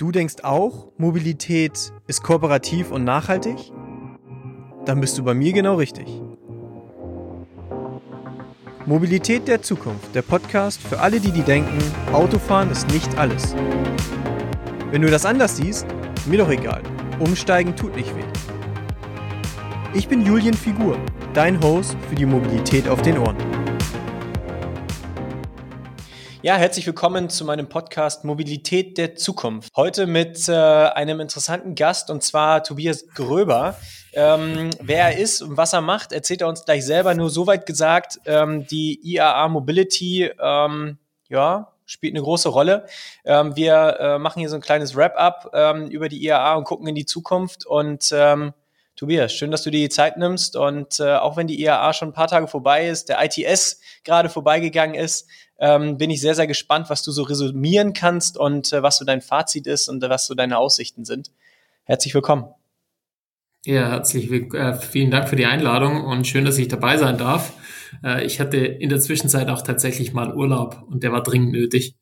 Du denkst auch, Mobilität ist kooperativ und nachhaltig? Dann bist du bei mir genau richtig. Mobilität der Zukunft, der Podcast für alle, die die denken, Autofahren ist nicht alles. Wenn du das anders siehst, mir doch egal. Umsteigen tut nicht weh. Ich bin Julian Figur, dein Host für die Mobilität auf den Ohren. Ja, herzlich willkommen zu meinem Podcast Mobilität der Zukunft. Heute mit äh, einem interessanten Gast und zwar Tobias Gröber. Ähm, wer er ist und was er macht, erzählt er uns gleich selber. Nur soweit gesagt, ähm, die IAA Mobility, ähm, ja, spielt eine große Rolle. Ähm, wir äh, machen hier so ein kleines Wrap-up ähm, über die IAA und gucken in die Zukunft und ähm, Tobias, schön, dass du dir die Zeit nimmst und äh, auch wenn die IAA schon ein paar Tage vorbei ist, der ITS gerade vorbeigegangen ist, ähm, bin ich sehr, sehr gespannt, was du so resümieren kannst und äh, was so dein Fazit ist und äh, was so deine Aussichten sind. Herzlich willkommen. Ja, herzlich äh, vielen Dank für die Einladung und schön, dass ich dabei sein darf. Äh, ich hatte in der Zwischenzeit auch tatsächlich mal Urlaub und der war dringend nötig.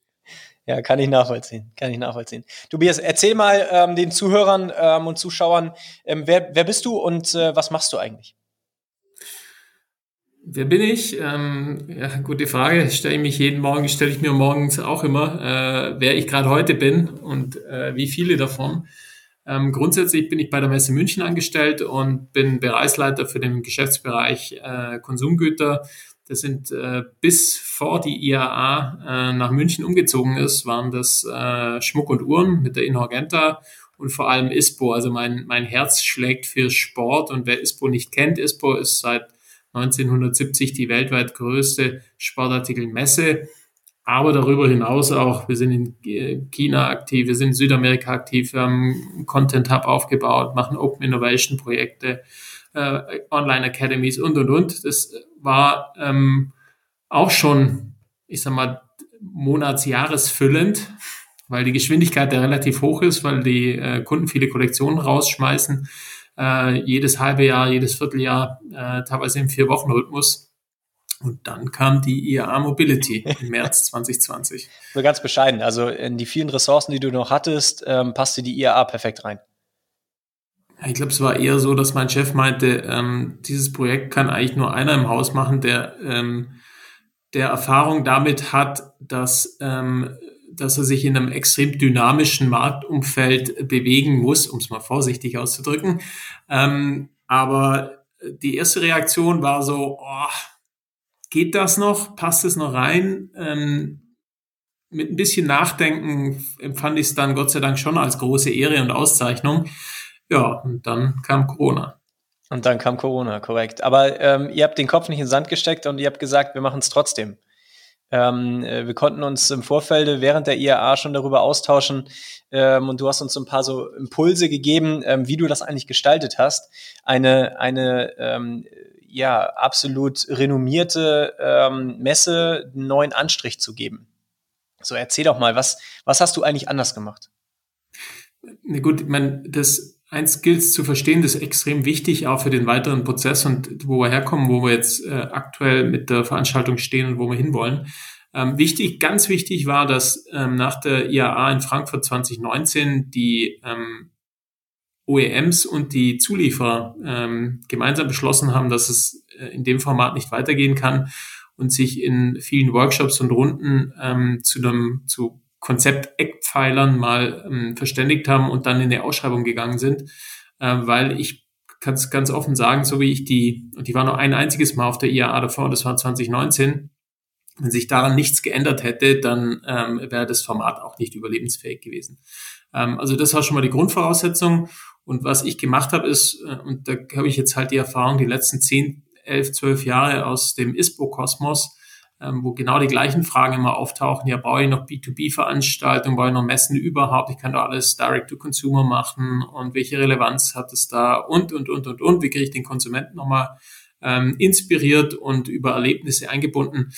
Ja, kann ich nachvollziehen. Kann ich nachvollziehen. Tobias, erzähl mal ähm, den Zuhörern ähm, und Zuschauern, ähm, wer, wer bist du und äh, was machst du eigentlich? Wer bin ich? Ähm, ja, gute Frage. Stelle ich mich jeden Morgen, stelle ich mir morgens auch immer, äh, wer ich gerade heute bin und äh, wie viele davon. Ähm, grundsätzlich bin ich bei der Messe München angestellt und bin Bereichsleiter für den Geschäftsbereich äh, Konsumgüter das sind äh, bis vor die IAA äh, nach München umgezogen ist, waren das äh, Schmuck und Uhren mit der Inhorgenta und vor allem ISPO. Also mein, mein Herz schlägt für Sport und wer ISPO nicht kennt, ISPO ist seit 1970 die weltweit größte Sportartikelmesse. Aber darüber hinaus auch, wir sind in China aktiv, wir sind in Südamerika aktiv, wir haben Content Hub aufgebaut, machen Open Innovation Projekte, äh, Online Academies und, und, und. Das war ähm, auch schon, ich sag mal, monatsjahresfüllend, weil die Geschwindigkeit da relativ hoch ist, weil die äh, Kunden viele Kollektionen rausschmeißen, äh, jedes halbe Jahr, jedes Vierteljahr, äh, teilweise im Vier-Wochen-Rhythmus. Und dann kam die IAA Mobility im März 2020. So ganz bescheiden. Also in die vielen Ressourcen, die du noch hattest, ähm, passte die IAA perfekt rein. Ich glaube, es war eher so, dass mein Chef meinte, ähm, dieses Projekt kann eigentlich nur einer im Haus machen, der, ähm, der Erfahrung damit hat, dass, ähm, dass er sich in einem extrem dynamischen Marktumfeld bewegen muss, um es mal vorsichtig auszudrücken. Ähm, aber die erste Reaktion war so, oh, geht das noch? Passt es noch rein? Ähm, mit ein bisschen Nachdenken empfand ich es dann Gott sei Dank schon als große Ehre und Auszeichnung. Ja, und dann kam Corona. Und dann kam Corona, korrekt. Aber ähm, ihr habt den Kopf nicht in den Sand gesteckt und ihr habt gesagt, wir machen es trotzdem. Ähm, äh, wir konnten uns im Vorfeld während der IAA schon darüber austauschen ähm, und du hast uns ein paar so Impulse gegeben, ähm, wie du das eigentlich gestaltet hast. Eine, eine ähm, ja, absolut renommierte ähm, Messe einen neuen Anstrich zu geben. So, erzähl doch mal, was, was hast du eigentlich anders gemacht? Na gut, ich meine, das eins gilt zu verstehen, das ist extrem wichtig, auch für den weiteren Prozess und wo wir herkommen, wo wir jetzt äh, aktuell mit der Veranstaltung stehen und wo wir hinwollen. Ähm, wichtig, ganz wichtig war, dass ähm, nach der IAA in Frankfurt 2019 die ähm, OEMs und die Zulieferer ähm, gemeinsam beschlossen haben, dass es äh, in dem Format nicht weitergehen kann und sich in vielen Workshops und Runden ähm, zu einem zu Konzept-Eckpfeilern mal ähm, verständigt haben und dann in die Ausschreibung gegangen sind, äh, weil ich kann es ganz offen sagen, so wie ich die, und die war nur ein einziges Mal auf der IAA davor, das war 2019, wenn sich daran nichts geändert hätte, dann ähm, wäre das Format auch nicht überlebensfähig gewesen. Ähm, also das war schon mal die Grundvoraussetzung. Und was ich gemacht habe, ist, äh, und da habe ich jetzt halt die Erfahrung, die letzten 10, 11, 12 Jahre aus dem ISPO-Kosmos, ähm, wo genau die gleichen Fragen immer auftauchen. Ja, brauche ich noch B2B-Veranstaltungen, brauche ich noch Messen überhaupt? Ich kann da alles Direct-to-Consumer machen und welche Relevanz hat es da und, und, und, und, und. Wie kriege ich den Konsumenten nochmal ähm, inspiriert und über Erlebnisse eingebunden?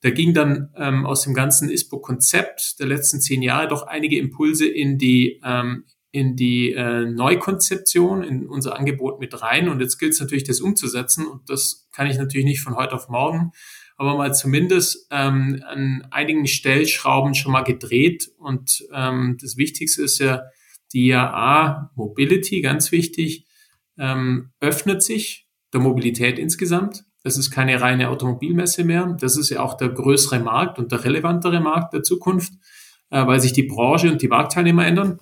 Da ging dann ähm, aus dem ganzen ISPO-Konzept der letzten zehn Jahre doch einige Impulse in die ähm, in die äh, Neukonzeption, in unser Angebot mit rein. Und jetzt gilt es natürlich, das umzusetzen. Und das kann ich natürlich nicht von heute auf morgen. Aber mal zumindest ähm, an einigen Stellschrauben schon mal gedreht. Und ähm, das Wichtigste ist ja die IAA Mobility, ganz wichtig, ähm, öffnet sich der Mobilität insgesamt. Das ist keine reine Automobilmesse mehr. Das ist ja auch der größere Markt und der relevantere Markt der Zukunft, äh, weil sich die Branche und die Marktteilnehmer ändern.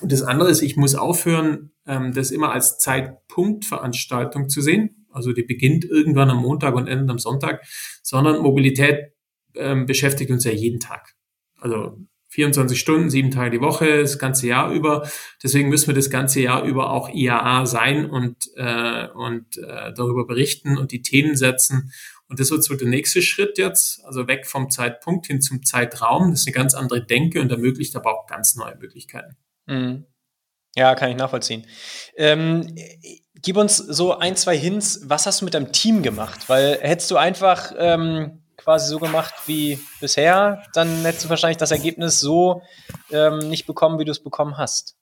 Und das andere ist, ich muss aufhören, ähm, das immer als Zeitpunktveranstaltung zu sehen. Also die beginnt irgendwann am Montag und endet am Sonntag, sondern Mobilität ähm, beschäftigt uns ja jeden Tag. Also 24 Stunden, sieben Tage die Woche, das ganze Jahr über. Deswegen müssen wir das ganze Jahr über auch IAA sein und, äh, und äh, darüber berichten und die Themen setzen. Und das wird so der nächste Schritt jetzt, also weg vom Zeitpunkt hin zum Zeitraum. Das ist eine ganz andere Denke und ermöglicht aber auch ganz neue Möglichkeiten. Mhm. Ja, kann ich nachvollziehen. Ähm, gib uns so ein, zwei Hints, was hast du mit deinem Team gemacht? Weil hättest du einfach ähm, quasi so gemacht wie bisher, dann hättest du wahrscheinlich das Ergebnis so ähm, nicht bekommen, wie du es bekommen hast.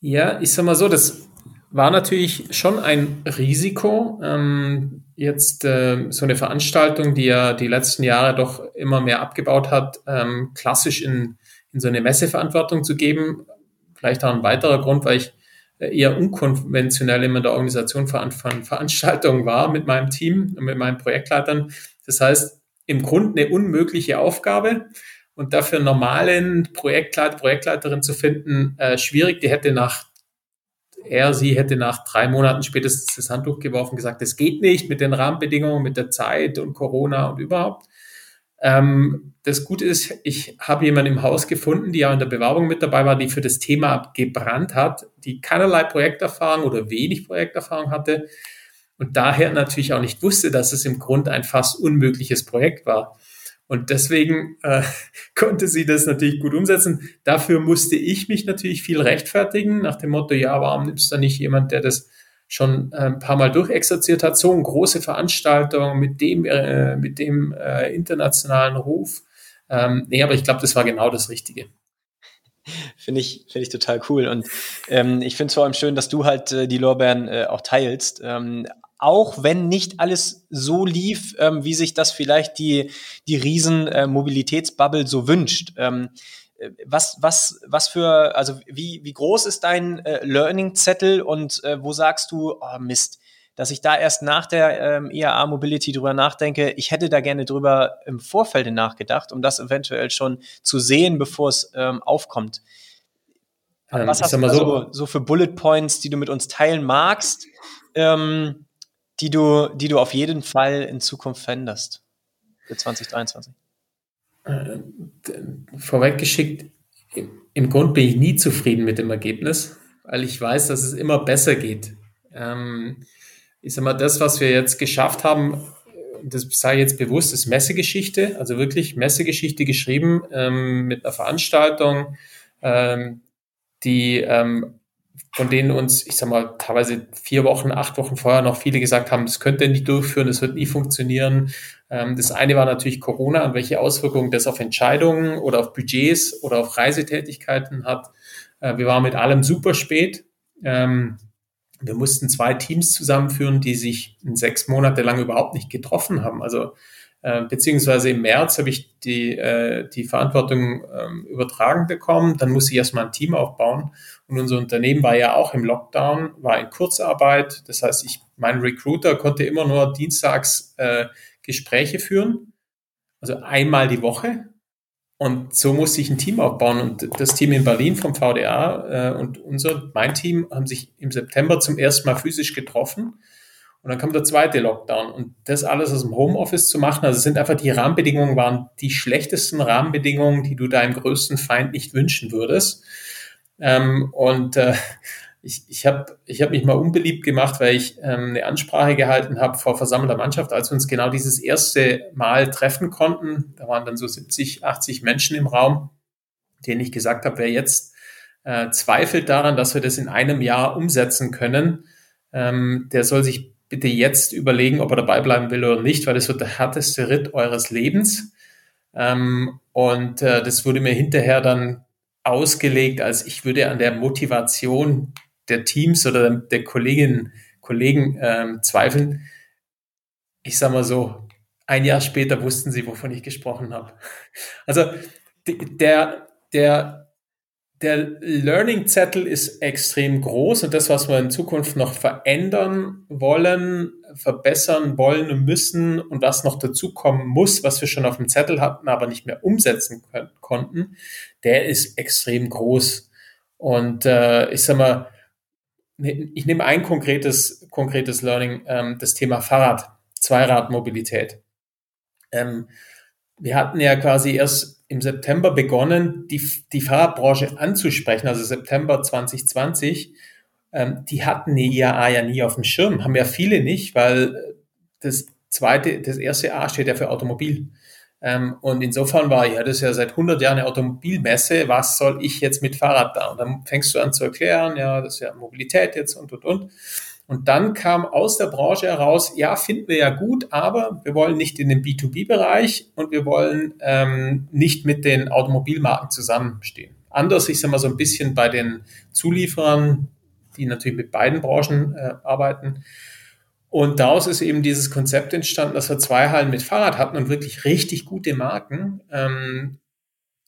Ja, ich sag mal so, das war natürlich schon ein Risiko. Ähm, jetzt äh, so eine Veranstaltung, die ja die letzten Jahre doch immer mehr abgebaut hat, ähm, klassisch in, in so eine Messeverantwortung zu geben, Vielleicht auch ein weiterer Grund, weil ich eher unkonventionell immer in der Organisation von Veranstaltungen war mit meinem Team und mit meinen Projektleitern. Das heißt, im Grunde eine unmögliche Aufgabe und dafür einen normalen Projektleiter, Projektleiterin zu finden, äh, schwierig. Die hätte nach, er, sie hätte nach drei Monaten spätestens das Handtuch geworfen, gesagt, es geht nicht mit den Rahmenbedingungen, mit der Zeit und Corona und überhaupt. Ähm, das Gute ist, ich habe jemanden im Haus gefunden, die ja in der Bewerbung mit dabei war, die für das Thema gebrannt hat, die keinerlei Projekterfahrung oder wenig Projekterfahrung hatte und daher natürlich auch nicht wusste, dass es im Grunde ein fast unmögliches Projekt war. Und deswegen äh, konnte sie das natürlich gut umsetzen. Dafür musste ich mich natürlich viel rechtfertigen, nach dem Motto, ja, warum nimmst du da nicht jemand, der das schon äh, ein paar Mal durchexerziert hat, so eine große Veranstaltung mit dem, äh, mit dem äh, internationalen Ruf. Ähm, nee, aber ich glaube, das war genau das Richtige. Finde ich, finde ich total cool. Und ähm, ich finde es vor allem schön, dass du halt äh, die Lorbeeren äh, auch teilst. Ähm, auch wenn nicht alles so lief, ähm, wie sich das vielleicht die, die riesen äh, so wünscht. Ähm, äh, was, was, was für, also wie, wie groß ist dein äh, Learning-Zettel und äh, wo sagst du, oh Mist, dass ich da erst nach der ähm, IAA Mobility drüber nachdenke, ich hätte da gerne drüber im Vorfeld nachgedacht, um das eventuell schon zu sehen, bevor es ähm, aufkommt. Ähm, was hast du so, so für Bullet Points, die du mit uns teilen magst, ähm, die, du, die du auf jeden Fall in Zukunft veränderst für 2023? Äh, vorweggeschickt, im Grund bin ich nie zufrieden mit dem Ergebnis, weil ich weiß, dass es immer besser geht. Ähm, ich sag mal, das, was wir jetzt geschafft haben, das sei jetzt bewusst, ist Messegeschichte, also wirklich Messegeschichte geschrieben ähm, mit einer Veranstaltung, ähm, die von denen uns, ich sag mal, teilweise vier Wochen, acht Wochen vorher noch viele gesagt haben, das könnt ihr nicht durchführen, das wird nie funktionieren. Ähm, das eine war natürlich Corona und welche Auswirkungen das auf Entscheidungen oder auf Budgets oder auf Reisetätigkeiten hat. Äh, wir waren mit allem super spät. Ähm, wir mussten zwei Teams zusammenführen, die sich sechs Monate lang überhaupt nicht getroffen haben. Also beziehungsweise im März habe ich die, äh, die Verantwortung ähm, übertragen bekommen. Dann musste ich erstmal ein Team aufbauen. Und unser Unternehmen war ja auch im Lockdown, war in Kurzarbeit. Das heißt, ich, mein Recruiter konnte immer nur dienstags äh, Gespräche führen, also einmal die Woche. Und so musste ich ein Team aufbauen. Und das Team in Berlin vom VDA äh, und unser, mein Team haben sich im September zum ersten Mal physisch getroffen. Und dann kam der zweite Lockdown. Und das alles aus dem Homeoffice zu machen, also sind einfach die Rahmenbedingungen, waren die schlechtesten Rahmenbedingungen, die du deinem größten Feind nicht wünschen würdest. Ähm, und äh, ich, ich habe ich hab mich mal unbeliebt gemacht, weil ich ähm, eine Ansprache gehalten habe vor versammelter Mannschaft, als wir uns genau dieses erste Mal treffen konnten. Da waren dann so 70, 80 Menschen im Raum, denen ich gesagt habe, wer jetzt äh, zweifelt daran, dass wir das in einem Jahr umsetzen können, ähm, der soll sich bitte jetzt überlegen, ob er dabei bleiben will oder nicht, weil das wird der härteste Ritt eures Lebens. Ähm, und äh, das wurde mir hinterher dann ausgelegt, als ich würde an der Motivation der Teams oder der Kolleginnen, Kollegen ähm, zweifeln. Ich sage mal so, ein Jahr später wussten sie, wovon ich gesprochen habe. Also der, der der Learning-Zettel ist extrem groß und das, was wir in Zukunft noch verändern wollen, verbessern wollen und müssen und was noch dazukommen muss, was wir schon auf dem Zettel hatten, aber nicht mehr umsetzen können, konnten, der ist extrem groß. Und äh, ich sag mal, ne, ich nehme ein konkretes, konkretes Learning, ähm, das Thema Fahrrad, Zweiradmobilität. Ähm, wir hatten ja quasi erst im September begonnen, die, die Fahrradbranche anzusprechen, also September 2020. Ähm, die hatten die IAA ja nie auf dem Schirm, haben ja viele nicht, weil das zweite, das erste A steht ja für Automobil. Ähm, und insofern war ja das ist ja seit 100 Jahren eine Automobilmesse. Was soll ich jetzt mit Fahrrad da? Und dann fängst du an zu erklären, ja, das ist ja Mobilität jetzt und und und. Und dann kam aus der Branche heraus, ja, finden wir ja gut, aber wir wollen nicht in den B2B-Bereich und wir wollen ähm, nicht mit den Automobilmarken zusammenstehen. Anders, ich sage mal so ein bisschen bei den Zulieferern, die natürlich mit beiden Branchen äh, arbeiten. Und daraus ist eben dieses Konzept entstanden, dass wir zwei Hallen mit Fahrrad hatten und wirklich richtig gute Marken. Ähm,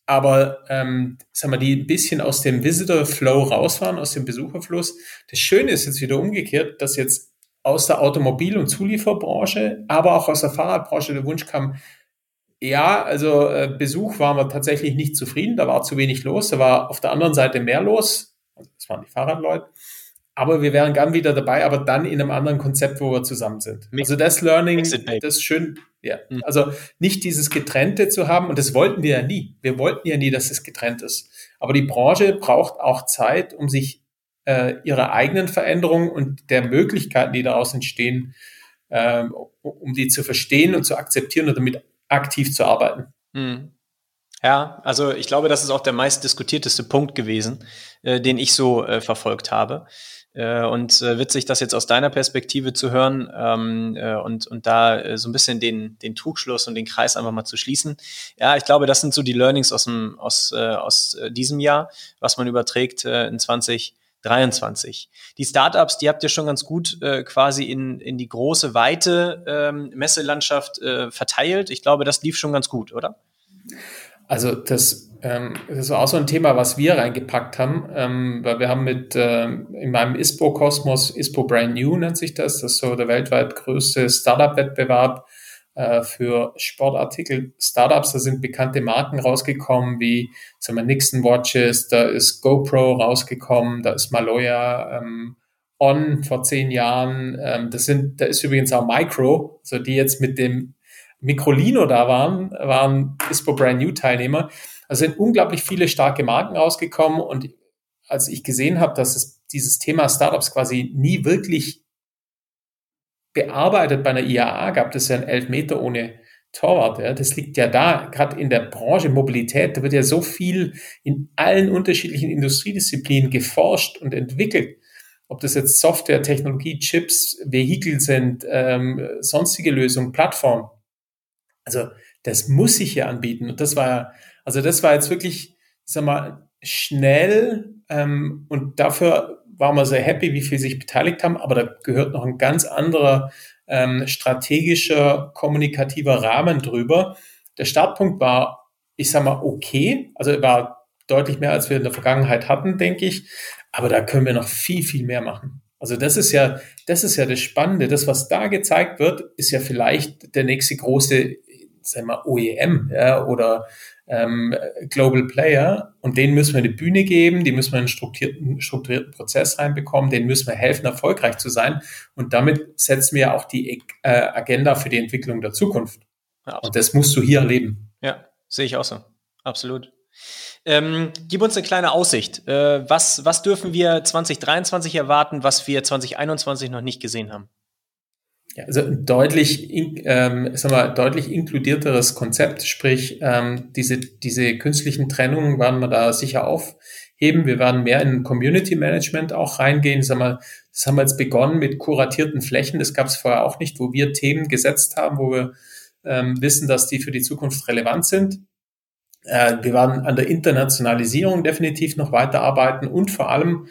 aber ähm, sagen wir, die ein bisschen aus dem Visitor Flow raus waren, aus dem Besucherfluss. Das Schöne ist jetzt wieder umgekehrt, dass jetzt aus der Automobil- und Zulieferbranche, aber auch aus der Fahrradbranche der Wunsch kam, ja, also äh, Besuch waren wir tatsächlich nicht zufrieden, da war zu wenig los, da war auf der anderen Seite mehr los, das waren die Fahrradleute, aber wir wären gern wieder dabei, aber dann in einem anderen Konzept, wo wir zusammen sind. Also das Learning, das ist schön, ja. Mhm. Also nicht dieses Getrennte zu haben, und das wollten wir ja nie. Wir wollten ja nie, dass es getrennt ist. Aber die Branche braucht auch Zeit, um sich äh, ihrer eigenen Veränderungen und der Möglichkeiten, die daraus entstehen, äh, um die zu verstehen und zu akzeptieren und damit aktiv zu arbeiten. Mhm. Ja, also ich glaube, das ist auch der meist diskutierteste Punkt gewesen, äh, den ich so äh, verfolgt habe. Äh, und äh, witzig, das jetzt aus deiner Perspektive zu hören ähm, äh, und, und da äh, so ein bisschen den, den Trugschluss und den Kreis einfach mal zu schließen. Ja, ich glaube, das sind so die Learnings aus, dem, aus, äh, aus äh, diesem Jahr, was man überträgt äh, in 2023. Die Startups, die habt ihr schon ganz gut äh, quasi in, in die große, weite ähm, Messelandschaft äh, verteilt. Ich glaube, das lief schon ganz gut, oder? Also das ähm, das war auch so ein Thema, was wir reingepackt haben, ähm, weil wir haben mit ähm, in meinem ISPO-Kosmos, ISPO Brand New nennt sich das, das ist so der weltweit größte Startup-Wettbewerb äh, für Sportartikel Startups. Da sind bekannte Marken rausgekommen, wie sagen wir, Nixon Watches, da ist GoPro rausgekommen, da ist Maloya, ähm, On vor zehn Jahren. Ähm, das sind, da ist übrigens auch Micro, also die jetzt mit dem Microlino da waren, waren ISPO Brand New Teilnehmer. Also sind unglaublich viele starke Marken rausgekommen und als ich gesehen habe, dass es dieses Thema Startups quasi nie wirklich bearbeitet bei einer IAA gab, das ist ja ein Elfmeter ohne Torwart. Ja. Das liegt ja da, gerade in der Branche Mobilität, da wird ja so viel in allen unterschiedlichen Industriedisziplinen geforscht und entwickelt. Ob das jetzt Software, Technologie, Chips, Vehikel sind, ähm, sonstige Lösungen, Plattformen. Also das muss sich ja anbieten. Und das war also das war jetzt wirklich, ich sag mal, schnell ähm, und dafür waren wir sehr happy, wie viel sich beteiligt haben, aber da gehört noch ein ganz anderer ähm, strategischer, kommunikativer Rahmen drüber. Der Startpunkt war, ich sag mal, okay, also war deutlich mehr, als wir in der Vergangenheit hatten, denke ich, aber da können wir noch viel, viel mehr machen. Also das ist ja, das ist ja das Spannende. Das, was da gezeigt wird, ist ja vielleicht der nächste große, sagen wir, OEM ja, oder ähm, Global Player und denen müssen wir eine Bühne geben, die müssen wir in einen strukturierten, strukturierten Prozess reinbekommen, denen müssen wir helfen, erfolgreich zu sein und damit setzen wir auch die äh, Agenda für die Entwicklung der Zukunft. Ja, und das musst du hier erleben. Ja, sehe ich auch so. Absolut. Ähm, gib uns eine kleine Aussicht. Äh, was, was dürfen wir 2023 erwarten, was wir 2021 noch nicht gesehen haben? Ja, also ein deutlich, ähm, sag mal, deutlich inkludierteres Konzept, sprich ähm, diese, diese künstlichen Trennungen werden wir da sicher aufheben. Wir werden mehr in Community Management auch reingehen. Sag mal, das haben wir jetzt begonnen mit kuratierten Flächen. Das gab es vorher auch nicht, wo wir Themen gesetzt haben, wo wir ähm, wissen, dass die für die Zukunft relevant sind. Äh, wir werden an der Internationalisierung definitiv noch weiterarbeiten und vor allem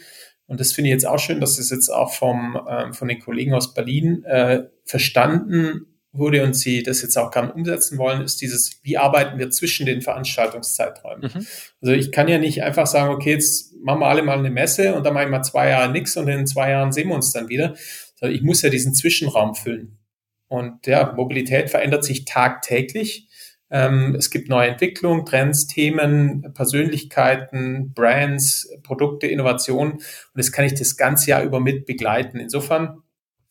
und das finde ich jetzt auch schön, dass es jetzt auch vom, äh, von den Kollegen aus Berlin äh, verstanden wurde und Sie das jetzt auch gerne umsetzen wollen, ist dieses, wie arbeiten wir zwischen den Veranstaltungszeiträumen? Mhm. Also ich kann ja nicht einfach sagen, okay, jetzt machen wir alle mal eine Messe und dann mache ich mal zwei Jahre nichts und in zwei Jahren sehen wir uns dann wieder. Ich muss ja diesen Zwischenraum füllen. Und ja, Mobilität verändert sich tagtäglich. Ähm, es gibt neue Entwicklungen, Trends, Themen, Persönlichkeiten, Brands, Produkte, Innovationen. Und das kann ich das ganze Jahr über mit begleiten. Insofern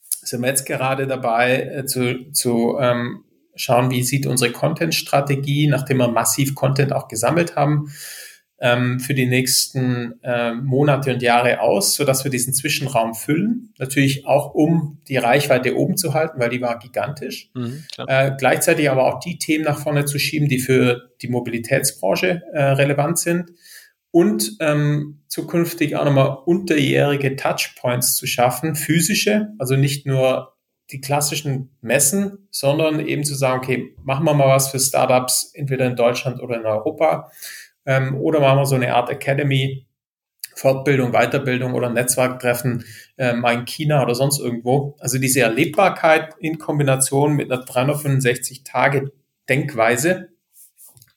sind wir jetzt gerade dabei äh, zu, zu ähm, schauen, wie sieht unsere Content-Strategie, nachdem wir massiv Content auch gesammelt haben, ähm, für die nächsten äh, Monate und Jahre aus, so dass wir diesen Zwischenraum füllen. Natürlich auch, um die Reichweite oben zu halten, weil die war gigantisch. Mhm, äh, gleichzeitig aber auch die Themen nach vorne zu schieben, die für die Mobilitätsbranche äh, relevant sind und ähm, zukünftig auch nochmal unterjährige Touchpoints zu schaffen, physische, also nicht nur die klassischen Messen, sondern eben zu sagen, okay, machen wir mal was für Startups, entweder in Deutschland oder in Europa, ähm, oder machen wir so eine Art Academy, Fortbildung, Weiterbildung oder Netzwerktreffen äh, mal in China oder sonst irgendwo. Also diese Erlebbarkeit in Kombination mit einer 365 Tage Denkweise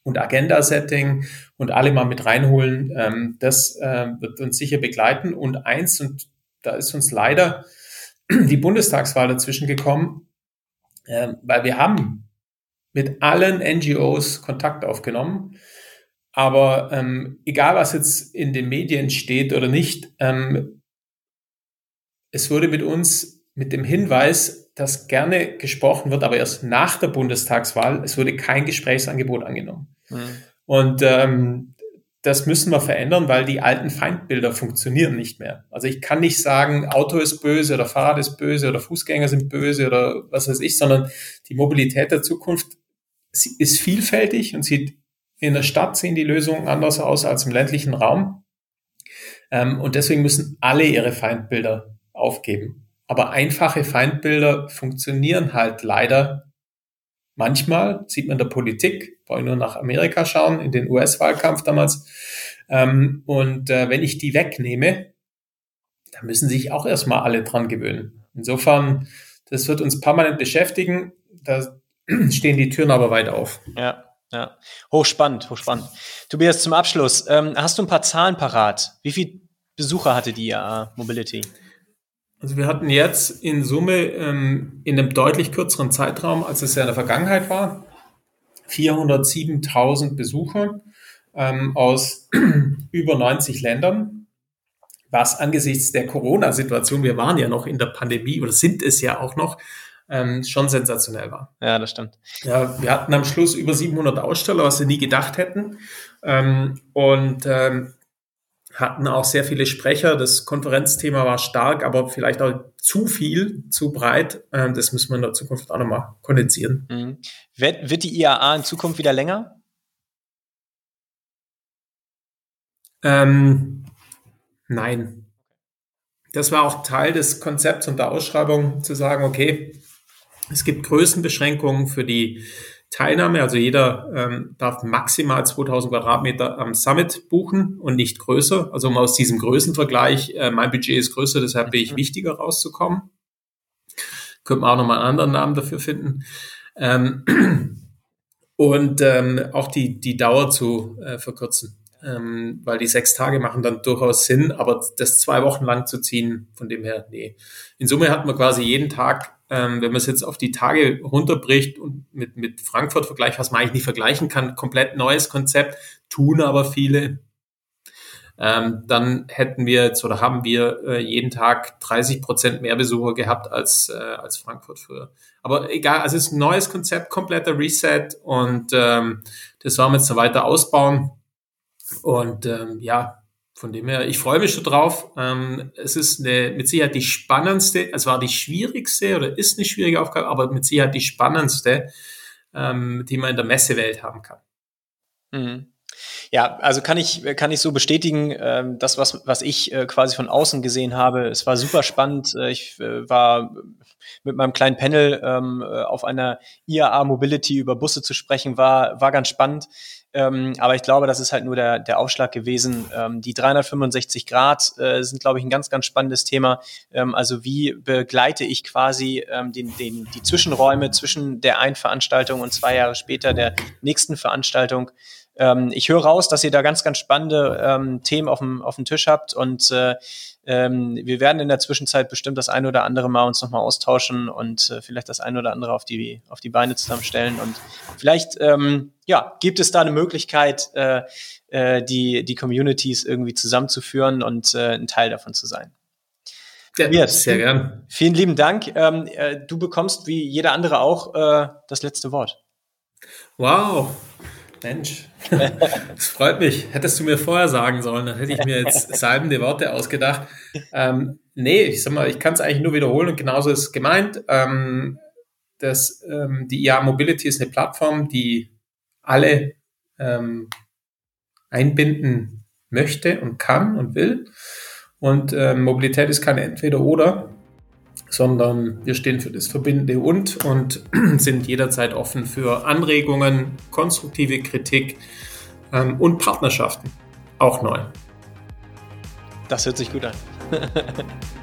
und Agenda-Setting und alle mal mit reinholen. Ähm, das äh, wird uns sicher begleiten. Und eins, und da ist uns leider die Bundestagswahl dazwischen gekommen, äh, weil wir haben mit allen NGOs Kontakt aufgenommen. Aber ähm, egal, was jetzt in den Medien steht oder nicht, ähm, es wurde mit uns mit dem Hinweis, dass gerne gesprochen wird, aber erst nach der Bundestagswahl, es wurde kein Gesprächsangebot angenommen. Mhm. Und ähm, das müssen wir verändern, weil die alten Feindbilder funktionieren nicht mehr. Also ich kann nicht sagen, Auto ist böse oder Fahrrad ist böse oder Fußgänger sind böse oder was weiß ich, sondern die Mobilität der Zukunft ist vielfältig und sieht in der Stadt sehen die Lösungen anders aus als im ländlichen Raum. Ähm, und deswegen müssen alle ihre Feindbilder aufgeben. Aber einfache Feindbilder funktionieren halt leider Manchmal sieht man in der Politik, wollen nur nach Amerika schauen, in den US-Wahlkampf damals. Ähm, und äh, wenn ich die wegnehme, dann müssen sich auch erstmal alle dran gewöhnen. Insofern, das wird uns permanent beschäftigen. Da stehen die Türen aber weit auf. Ja. Ja, hochspannend, hochspannend. Tobias, zum Abschluss, ähm, hast du ein paar Zahlen parat? Wie viele Besucher hatte die IAA Mobility? Also wir hatten jetzt in Summe ähm, in einem deutlich kürzeren Zeitraum, als es ja in der Vergangenheit war, 407.000 Besucher ähm, aus über 90 Ländern, was angesichts der Corona-Situation, wir waren ja noch in der Pandemie oder sind es ja auch noch, ähm, schon sensationell war. Ja, das stimmt. Ja, wir hatten am Schluss über 700 Aussteller, was wir nie gedacht hätten. Ähm, und ähm, hatten auch sehr viele Sprecher. Das Konferenzthema war stark, aber vielleicht auch zu viel, zu breit. Ähm, das müssen wir in der Zukunft auch nochmal kondensieren. Mhm. Wird, wird die IAA in Zukunft wieder länger? Ähm, nein. Das war auch Teil des Konzepts und der Ausschreibung, zu sagen, okay, es gibt Größenbeschränkungen für die Teilnahme. Also jeder ähm, darf maximal 2000 Quadratmeter am Summit buchen und nicht größer. Also um aus diesem Größenvergleich, äh, mein Budget ist größer, deshalb bin ich mhm. wichtiger rauszukommen. Könnte man auch nochmal einen anderen Namen dafür finden. Ähm, und ähm, auch die, die Dauer zu äh, verkürzen. Ähm, weil die sechs Tage machen dann durchaus Sinn, aber das zwei Wochen lang zu ziehen, von dem her, nee. In Summe hat man quasi jeden Tag ähm, wenn man es jetzt auf die Tage runterbricht und mit, mit Frankfurt vergleicht, was man eigentlich nicht vergleichen kann, komplett neues Konzept, tun aber viele, ähm, dann hätten wir jetzt oder haben wir äh, jeden Tag 30 Prozent mehr Besucher gehabt als, äh, als Frankfurt früher. Aber egal, also es ist ein neues Konzept, kompletter Reset und ähm, das werden wir jetzt noch weiter ausbauen. Und ähm, ja, von dem her, ich freue mich schon drauf. Ähm, es ist eine, mit Sicherheit die spannendste, es war die schwierigste oder ist eine schwierige Aufgabe, aber mit Sicherheit die spannendste, ähm, die man in der Messewelt haben kann. Mhm. Ja, also kann ich, kann ich so bestätigen, äh, das, was, was ich äh, quasi von außen gesehen habe. Es war super spannend. Äh, ich äh, war mit meinem kleinen Panel ähm, äh, auf einer IAA Mobility über Busse zu sprechen, war, war ganz spannend. Ähm, aber ich glaube, das ist halt nur der, der Aufschlag gewesen. Ähm, die 365 Grad äh, sind, glaube ich, ein ganz, ganz spannendes Thema. Ähm, also wie begleite ich quasi ähm, den, den, die Zwischenräume zwischen der einen Veranstaltung und zwei Jahre später der nächsten Veranstaltung? Ähm, ich höre raus, dass ihr da ganz, ganz spannende ähm, Themen auf dem, auf dem Tisch habt und äh, ähm, wir werden in der Zwischenzeit bestimmt das ein oder andere Mal uns nochmal austauschen und äh, vielleicht das ein oder andere auf die, auf die Beine zusammenstellen. Und vielleicht ähm, ja, gibt es da eine Möglichkeit, äh, äh, die, die Communities irgendwie zusammenzuführen und äh, ein Teil davon zu sein. Ja, sehr gern. Vielen lieben Dank. Ähm, äh, du bekommst wie jeder andere auch äh, das letzte Wort. Wow, Mensch, das freut mich. Hättest du mir vorher sagen sollen, dann hätte ich mir jetzt salbende Worte ausgedacht. Ähm, nee, ich sag mal, ich kann es eigentlich nur wiederholen und genauso ist gemeint. Ähm, das, ähm, die IA Mobility ist eine Plattform, die alle ähm, einbinden möchte und kann und will. Und ähm, Mobilität ist keine Entweder-Oder sondern wir stehen für das Verbindende und und sind jederzeit offen für Anregungen, konstruktive Kritik ähm, und Partnerschaften. Auch neu. Das hört sich gut an.